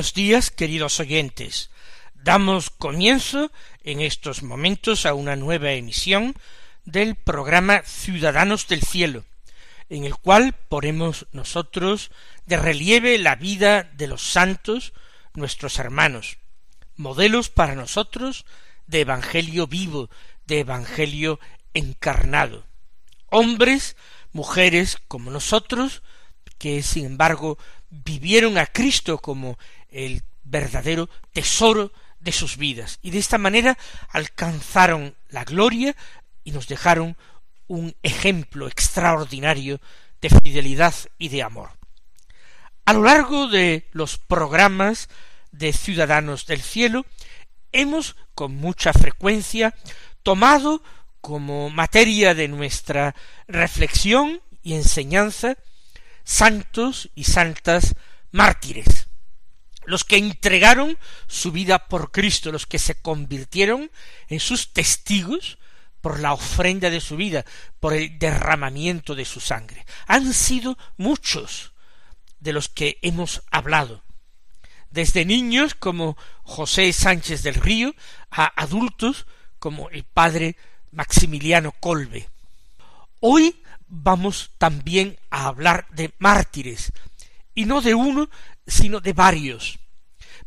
Buenos días, queridos oyentes. Damos comienzo en estos momentos a una nueva emisión del programa Ciudadanos del Cielo, en el cual ponemos nosotros de relieve la vida de los santos, nuestros hermanos, modelos para nosotros de Evangelio vivo, de Evangelio encarnado, hombres, mujeres como nosotros, que sin embargo vivieron a Cristo como el verdadero tesoro de sus vidas y de esta manera alcanzaron la gloria y nos dejaron un ejemplo extraordinario de fidelidad y de amor. A lo largo de los programas de Ciudadanos del Cielo hemos con mucha frecuencia tomado como materia de nuestra reflexión y enseñanza santos y santas mártires, los que entregaron su vida por Cristo, los que se convirtieron en sus testigos por la ofrenda de su vida, por el derramamiento de su sangre. Han sido muchos de los que hemos hablado, desde niños como José Sánchez del Río, a adultos como el padre Maximiliano Colbe. Hoy vamos también a hablar de mártires, y no de uno, sino de varios,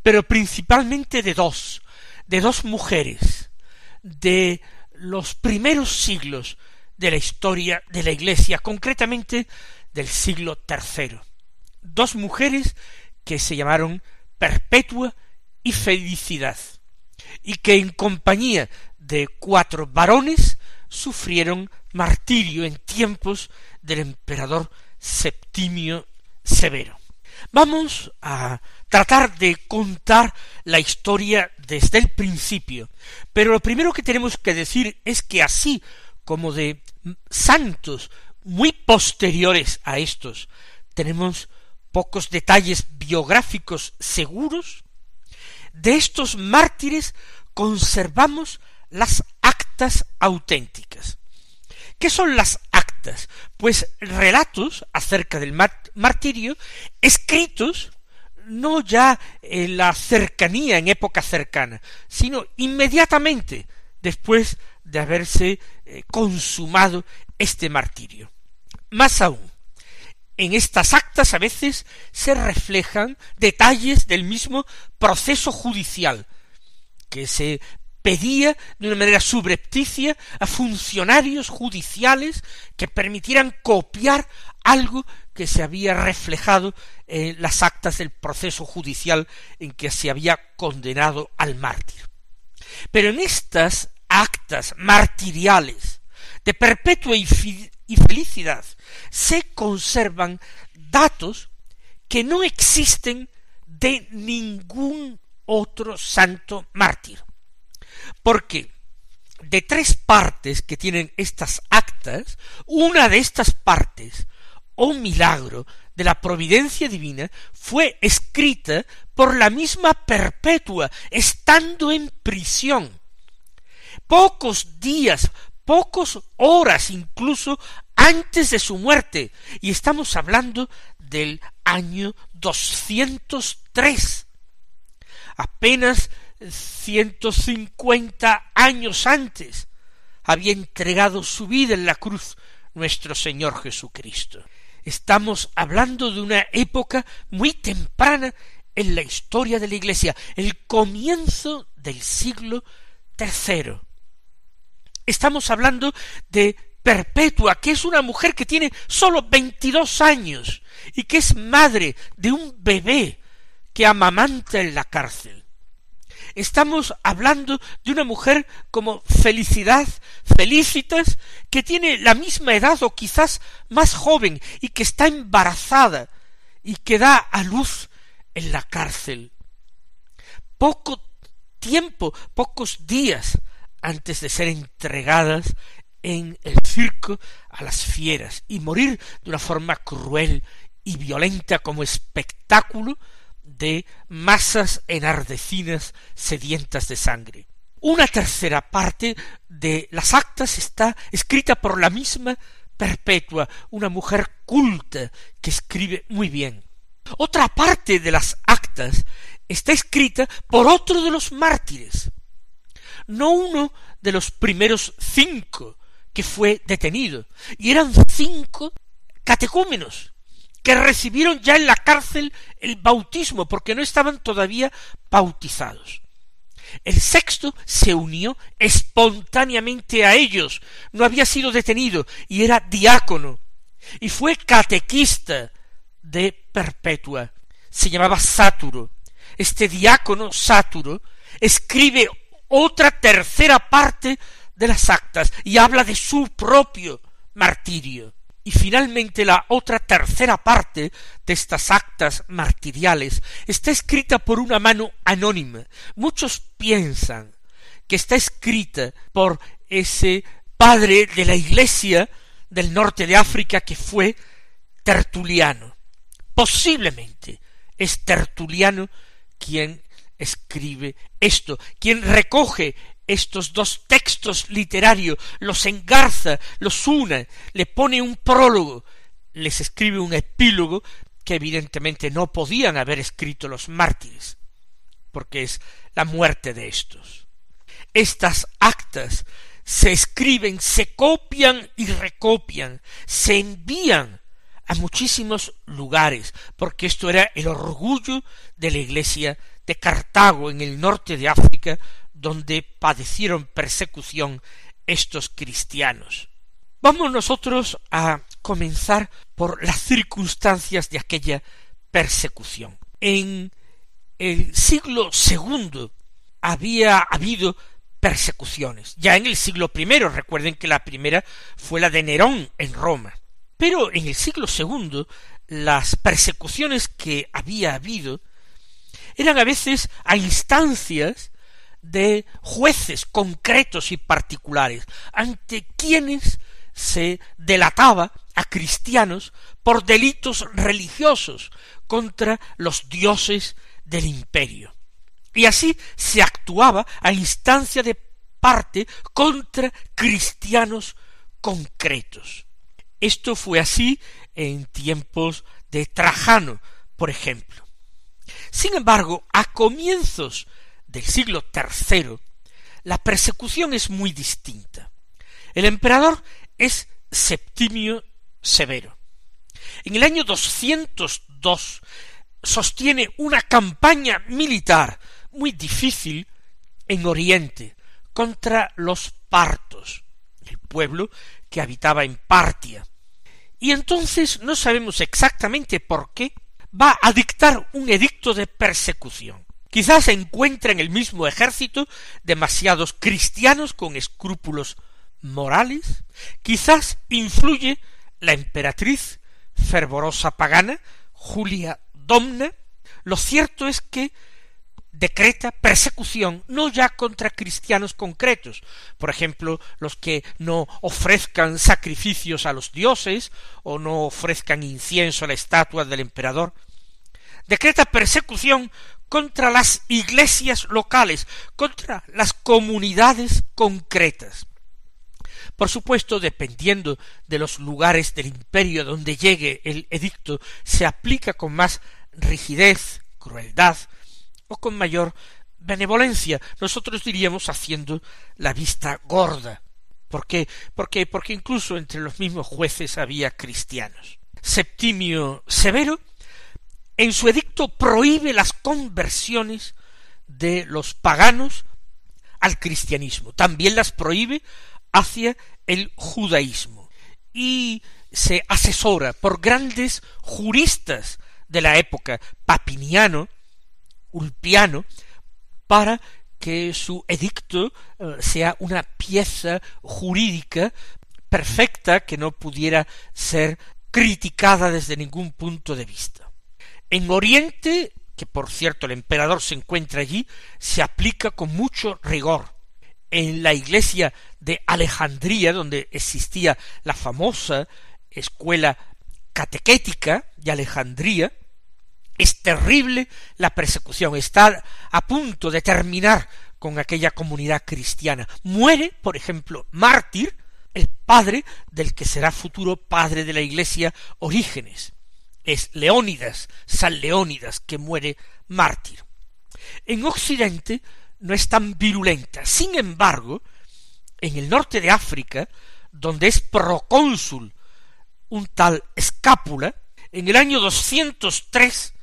pero principalmente de dos, de dos mujeres, de los primeros siglos de la historia de la Iglesia, concretamente del siglo tercero. Dos mujeres que se llamaron Perpetua y Felicidad, y que en compañía de cuatro varones sufrieron martirio en tiempos del emperador Septimio Severo. Vamos a tratar de contar la historia desde el principio, pero lo primero que tenemos que decir es que así como de santos muy posteriores a estos tenemos pocos detalles biográficos seguros, de estos mártires conservamos las actas auténticas. ¿Qué son las Pues relatos acerca del martirio escritos no ya en la cercanía, en época cercana, sino inmediatamente después de haberse eh, consumado este martirio. Más aún, en estas actas a veces se reflejan detalles del mismo proceso judicial que se pedía de una manera subrepticia a funcionarios judiciales que permitieran copiar algo que se había reflejado en las actas del proceso judicial en que se había condenado al mártir. Pero en estas actas martiriales de perpetua y, felicidad se conservan datos que no existen de ningún otro santo mártir porque de tres partes que tienen estas actas, una de estas partes, o milagro de la providencia divina, fue escrita por la misma Perpetua, estando en prisión. Pocos días, pocos horas incluso antes de su muerte, y estamos hablando del año tres. Apenas ciento cincuenta años antes había entregado su vida en la cruz nuestro Señor Jesucristo. Estamos hablando de una época muy temprana en la historia de la Iglesia, el comienzo del siglo tercero. Estamos hablando de Perpetua, que es una mujer que tiene sólo veintidós años y que es madre de un bebé que amamanta en la cárcel. Estamos hablando de una mujer como Felicidad, Felicitas, que tiene la misma edad o quizás más joven y que está embarazada y que da a luz en la cárcel. Poco tiempo, pocos días antes de ser entregadas en el circo a las fieras y morir de una forma cruel y violenta como espectáculo de masas enardecidas sedientas de sangre. Una tercera parte de las actas está escrita por la misma Perpetua, una mujer culta que escribe muy bien. Otra parte de las actas está escrita por otro de los mártires, no uno de los primeros cinco que fue detenido, y eran cinco catecúmenos, que recibieron ya en la cárcel el bautismo, porque no estaban todavía bautizados. El sexto se unió espontáneamente a ellos, no había sido detenido y era diácono, y fue catequista de Perpetua. Se llamaba Sáturo. Este diácono Sáturo escribe otra tercera parte de las actas y habla de su propio martirio. Y finalmente la otra tercera parte de estas actas martiriales está escrita por una mano anónima. Muchos piensan que está escrita por ese padre de la iglesia del norte de África que fue Tertuliano. Posiblemente es Tertuliano quien escribe esto, quien recoge estos dos textos literarios, los engarza, los une, le pone un prólogo, les escribe un epílogo que evidentemente no podían haber escrito los mártires, porque es la muerte de estos. Estas actas se escriben, se copian y recopian, se envían a muchísimos lugares, porque esto era el orgullo de la Iglesia de Cartago en el norte de África, donde padecieron persecución estos cristianos. Vamos nosotros a comenzar por las circunstancias de aquella persecución. En el siglo segundo había habido persecuciones. Ya en el siglo primero, recuerden que la primera fue la de Nerón en Roma. Pero en el siglo segundo, las persecuciones que había habido eran a veces a instancias de jueces concretos y particulares, ante quienes se delataba a cristianos por delitos religiosos contra los dioses del imperio. Y así se actuaba a instancia de parte contra cristianos concretos. Esto fue así en tiempos de Trajano, por ejemplo. Sin embargo, a comienzos del siglo III, la persecución es muy distinta. El emperador es Septimio Severo. En el año 202 sostiene una campaña militar muy difícil en Oriente contra los partos, el pueblo que habitaba en Partia. Y entonces no sabemos exactamente por qué va a dictar un edicto de persecución. Quizás se encuentra en el mismo ejército demasiados cristianos con escrúpulos morales, quizás influye la emperatriz fervorosa pagana, Julia Domna, lo cierto es que decreta persecución no ya contra cristianos concretos, por ejemplo, los que no ofrezcan sacrificios a los dioses o no ofrezcan incienso a la estatua del emperador, decreta persecución contra las iglesias locales, contra las comunidades concretas. Por supuesto, dependiendo de los lugares del imperio donde llegue el edicto, se aplica con más rigidez, crueldad, o con mayor benevolencia, nosotros diríamos haciendo la vista gorda. ¿Por qué? Porque, porque incluso entre los mismos jueces había cristianos. Septimio Severo en su edicto prohíbe las conversiones de los paganos al cristianismo, también las prohíbe hacia el judaísmo. y se asesora por grandes juristas de la época, Papiniano, Ulpiano, para que su edicto eh, sea una pieza jurídica perfecta que no pudiera ser criticada desde ningún punto de vista. En Oriente, que por cierto el emperador se encuentra allí, se aplica con mucho rigor. En la iglesia de Alejandría, donde existía la famosa escuela catequética de Alejandría, es terrible la persecución, está a punto de terminar con aquella comunidad cristiana. Muere, por ejemplo, mártir, el padre del que será futuro padre de la iglesia Orígenes. Es Leónidas, San Leónidas, que muere mártir. En Occidente no es tan virulenta. Sin embargo, en el norte de África, donde es procónsul un tal Escápula, en el año 203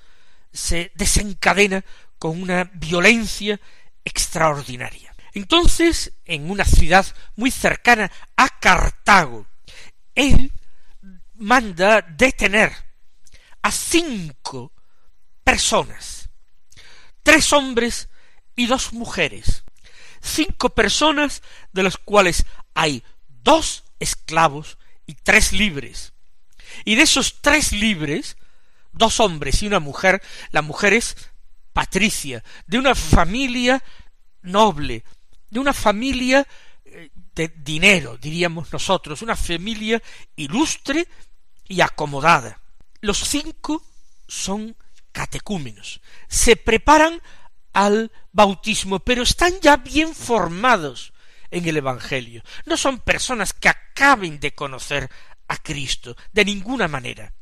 se desencadena con una violencia extraordinaria. Entonces, en una ciudad muy cercana a Cartago, él manda detener a cinco personas, tres hombres y dos mujeres, cinco personas de las cuales hay dos esclavos y tres libres. Y de esos tres libres, dos hombres y una mujer, la mujer es Patricia, de una familia noble, de una familia eh, de dinero, diríamos nosotros, una familia ilustre y acomodada. Los cinco son catecúmenos, se preparan al bautismo, pero están ya bien formados en el Evangelio. No son personas que acaben de conocer a Cristo, de ninguna manera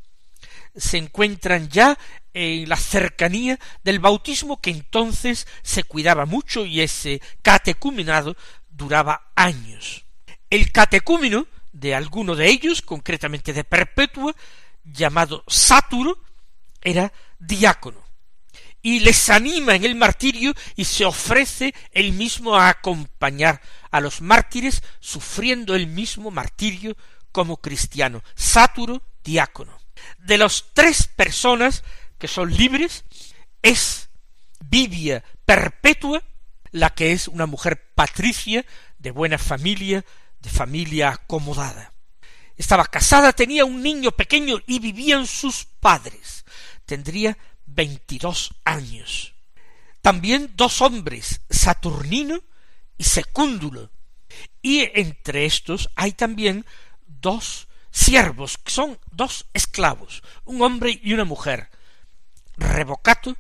se encuentran ya en la cercanía del bautismo que entonces se cuidaba mucho y ese catecumenado duraba años. El catecúmeno de alguno de ellos, concretamente de Perpetua, llamado Sáturo, era diácono y les anima en el martirio y se ofrece él mismo a acompañar a los mártires sufriendo el mismo martirio como cristiano. Sáturo, diácono de las tres personas que son libres es Vivia Perpetua, la que es una mujer patricia, de buena familia, de familia acomodada. Estaba casada, tenía un niño pequeño y vivían sus padres. Tendría veintidós años. También dos hombres, Saturnino y Secúndulo. Y entre estos hay también dos siervos, que son dos esclavos, un hombre y una mujer, Revocato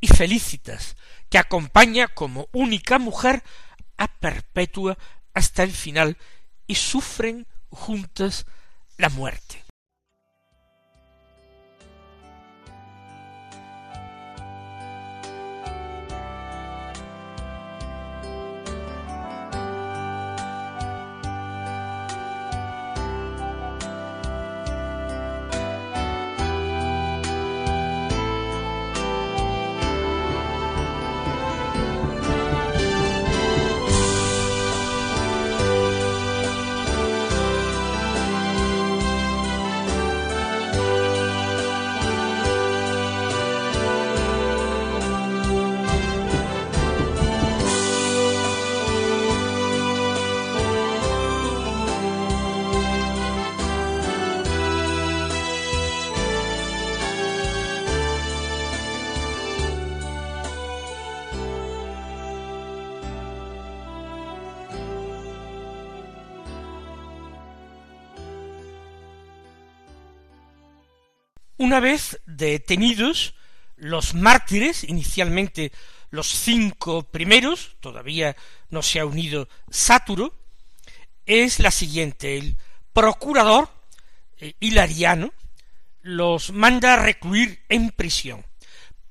y Felicitas, que acompaña como única mujer a Perpetua hasta el final y sufren juntas la muerte. Una vez detenidos, los mártires, inicialmente los cinco primeros, todavía no se ha unido Sáturo, es la siguiente. El procurador eh, Hilariano los manda a recluir en prisión.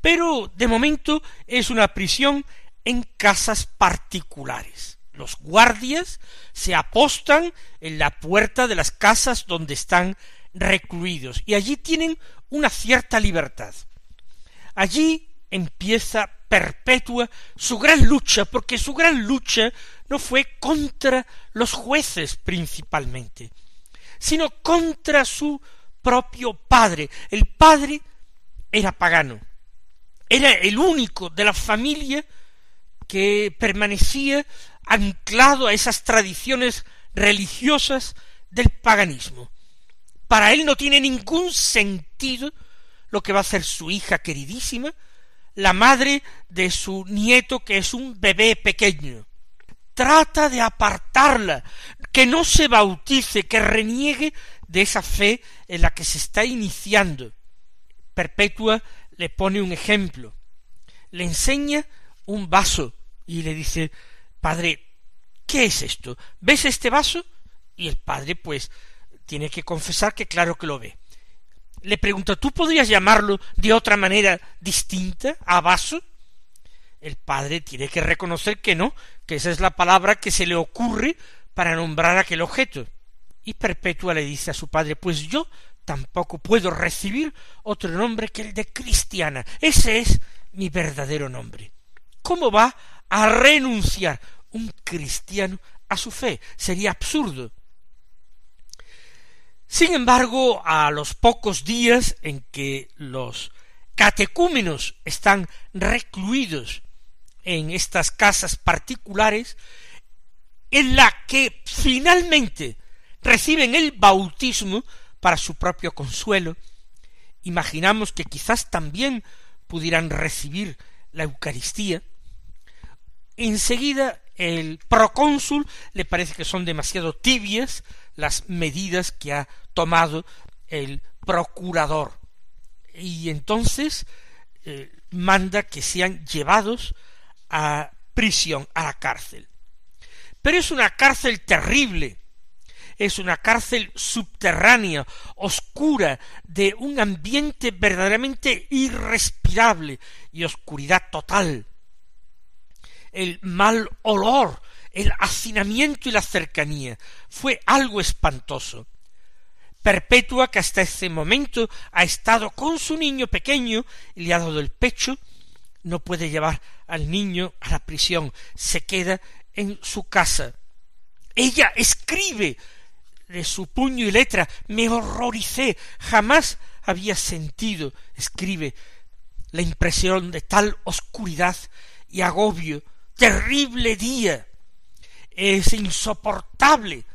Pero de momento es una prisión en casas particulares. Los guardias se apostan en la puerta de las casas donde están recluidos y allí tienen una cierta libertad. Allí empieza perpetua su gran lucha, porque su gran lucha no fue contra los jueces principalmente, sino contra su propio padre. El padre era pagano, era el único de la familia que permanecía anclado a esas tradiciones religiosas del paganismo. Para él no tiene ningún sentido lo que va a hacer su hija queridísima, la madre de su nieto que es un bebé pequeño. Trata de apartarla, que no se bautice, que reniegue de esa fe en la que se está iniciando. Perpetua le pone un ejemplo, le enseña un vaso y le dice, Padre, ¿qué es esto? ¿Ves este vaso? Y el padre, pues, tiene que confesar que claro que lo ve. Le pregunta, ¿tú podrías llamarlo de otra manera distinta a vaso? El padre tiene que reconocer que no, que esa es la palabra que se le ocurre para nombrar aquel objeto. Y Perpetua le dice a su padre, pues yo tampoco puedo recibir otro nombre que el de cristiana. Ese es mi verdadero nombre. ¿Cómo va a renunciar un cristiano a su fe? Sería absurdo. Sin embargo, a los pocos días en que los catecúmenos están recluidos en estas casas particulares, en la que finalmente reciben el bautismo para su propio consuelo, imaginamos que quizás también pudieran recibir la Eucaristía, enseguida el procónsul le parece que son demasiado tibias las medidas que ha tomado el procurador y entonces eh, manda que sean llevados a prisión, a la cárcel. Pero es una cárcel terrible, es una cárcel subterránea, oscura, de un ambiente verdaderamente irrespirable y oscuridad total. El mal olor, el hacinamiento y la cercanía fue algo espantoso. Perpetua, que hasta ese momento ha estado con su niño pequeño y le ha dado el pecho, no puede llevar al niño a la prisión, se queda en su casa. Ella escribe de su puño y letra, me horroricé, jamás había sentido, escribe, la impresión de tal oscuridad y agobio, terrible día. Es insoportable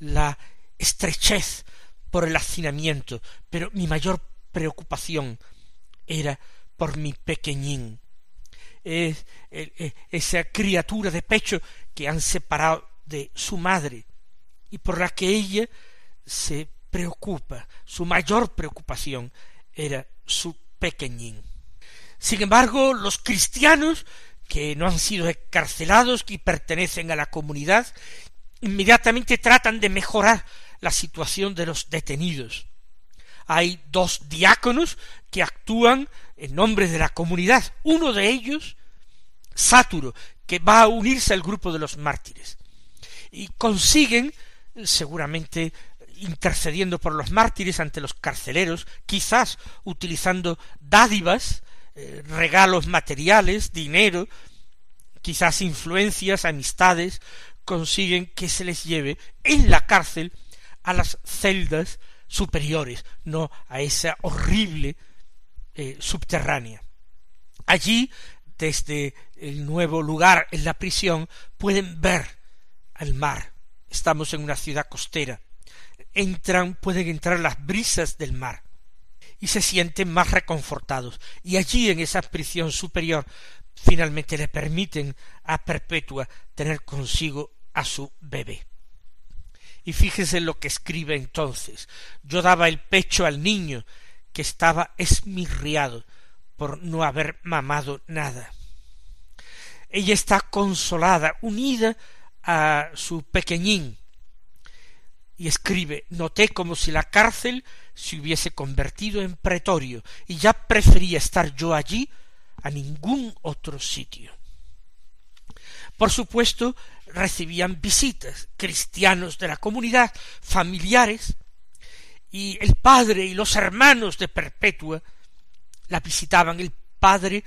la estrechez por el hacinamiento, pero mi mayor preocupación era por mi pequeñín. Es, e, esa criatura de pecho que han separado de su madre y por la que ella se preocupa. Su mayor preocupación era su pequeñín. Sin embargo, los cristianos que no han sido encarcelados, que pertenecen a la comunidad, inmediatamente tratan de mejorar la situación de los detenidos. Hay dos diáconos que actúan en nombre de la comunidad. Uno de ellos, Sáturo, que va a unirse al grupo de los mártires. Y consiguen seguramente intercediendo por los mártires ante los carceleros, quizás utilizando dádivas, eh, regalos materiales, dinero, quizás influencias, amistades, consiguen que se les lleve en la cárcel a las celdas superiores, no a esa horrible eh, subterránea. Allí, desde el nuevo lugar en la prisión, pueden ver al mar, estamos en una ciudad costera, entran, pueden entrar las brisas del mar y se sienten más reconfortados. Y allí en esa prisión superior finalmente le permiten a Perpetua tener consigo a su bebé. Y fíjese lo que escribe entonces. Yo daba el pecho al niño que estaba esmirriado por no haber mamado nada. Ella está consolada, unida a su pequeñín y escribe noté como si la cárcel se hubiese convertido en pretorio y ya prefería estar yo allí a ningún otro sitio. Por supuesto, recibían visitas, cristianos de la comunidad, familiares, y el padre y los hermanos de Perpetua la visitaban. El padre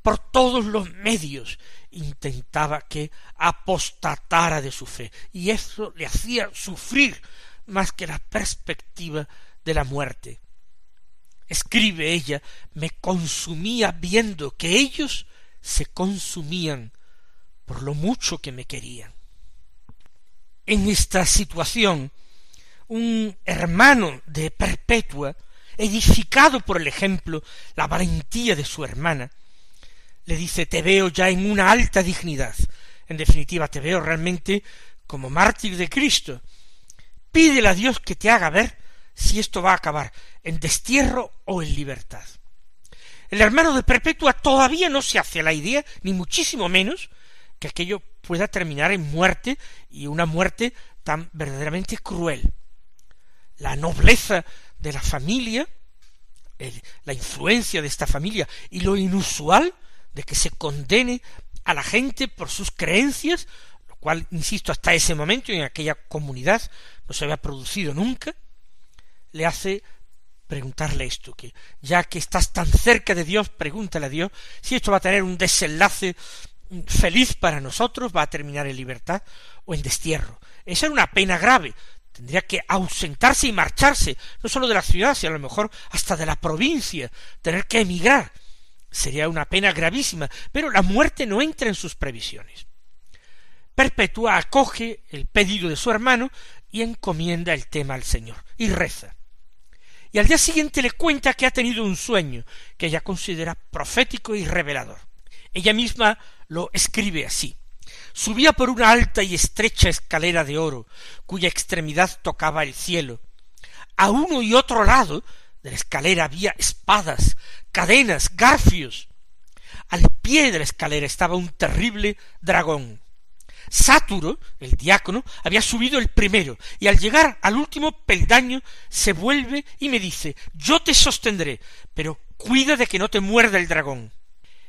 por todos los medios intentaba que apostatara de su fe, y eso le hacía sufrir más que la perspectiva de la muerte. Escribe ella, me consumía viendo que ellos se consumían por lo mucho que me querían. En esta situación, un hermano de Perpetua, edificado por el ejemplo, la valentía de su hermana, le dice te veo ya en una alta dignidad. En definitiva, te veo realmente como mártir de Cristo. Pídele a Dios que te haga ver si esto va a acabar en destierro o en libertad. El hermano de Perpetua todavía no se hace la idea, ni muchísimo menos, que aquello pueda terminar en muerte y una muerte tan verdaderamente cruel. La nobleza de la familia, la influencia de esta familia y lo inusual de que se condene a la gente por sus creencias, lo cual, insisto, hasta ese momento en aquella comunidad no se había producido nunca, le hace preguntarle esto, que ya que estás tan cerca de Dios, pregúntale a Dios si esto va a tener un desenlace feliz para nosotros, va a terminar en libertad o en destierro. Esa era una pena grave. Tendría que ausentarse y marcharse, no solo de la ciudad, sino a lo mejor hasta de la provincia, tener que emigrar. Sería una pena gravísima, pero la muerte no entra en sus previsiones. Perpetua acoge el pedido de su hermano y encomienda el tema al Señor, y reza. Y al día siguiente le cuenta que ha tenido un sueño que ella considera profético y revelador. Ella misma lo escribe así. Subía por una alta y estrecha escalera de oro, cuya extremidad tocaba el cielo. A uno y otro lado de la escalera había espadas, cadenas, garfios. Al pie de la escalera estaba un terrible dragón. Sáturo, el diácono, había subido el primero, y al llegar al último peldaño se vuelve y me dice Yo te sostendré, pero cuida de que no te muerda el dragón.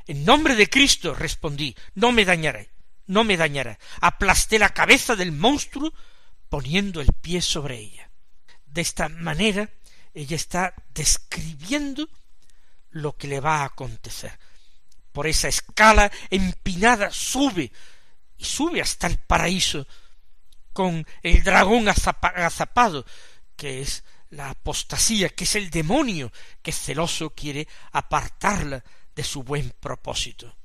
En nombre de Cristo, respondí, no me dañaré, no me dañará. Aplasté la cabeza del monstruo poniendo el pie sobre ella. De esta manera ella está describiendo lo que le va a acontecer. Por esa escala empinada sube y sube hasta el paraíso con el dragón azapado, que es la apostasía, que es el demonio que celoso quiere apartarla de su buen propósito.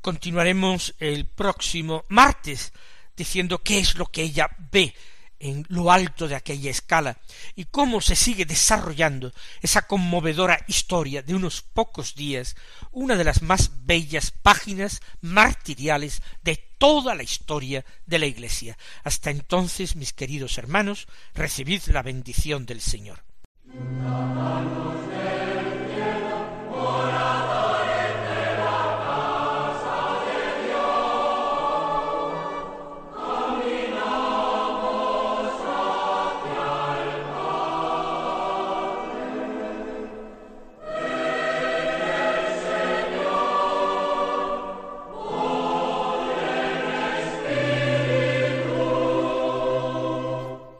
Continuaremos el próximo martes diciendo qué es lo que ella ve en lo alto de aquella escala y cómo se sigue desarrollando esa conmovedora historia de unos pocos días, una de las más bellas páginas martiriales de toda la historia de la Iglesia. Hasta entonces, mis queridos hermanos, recibid la bendición del Señor.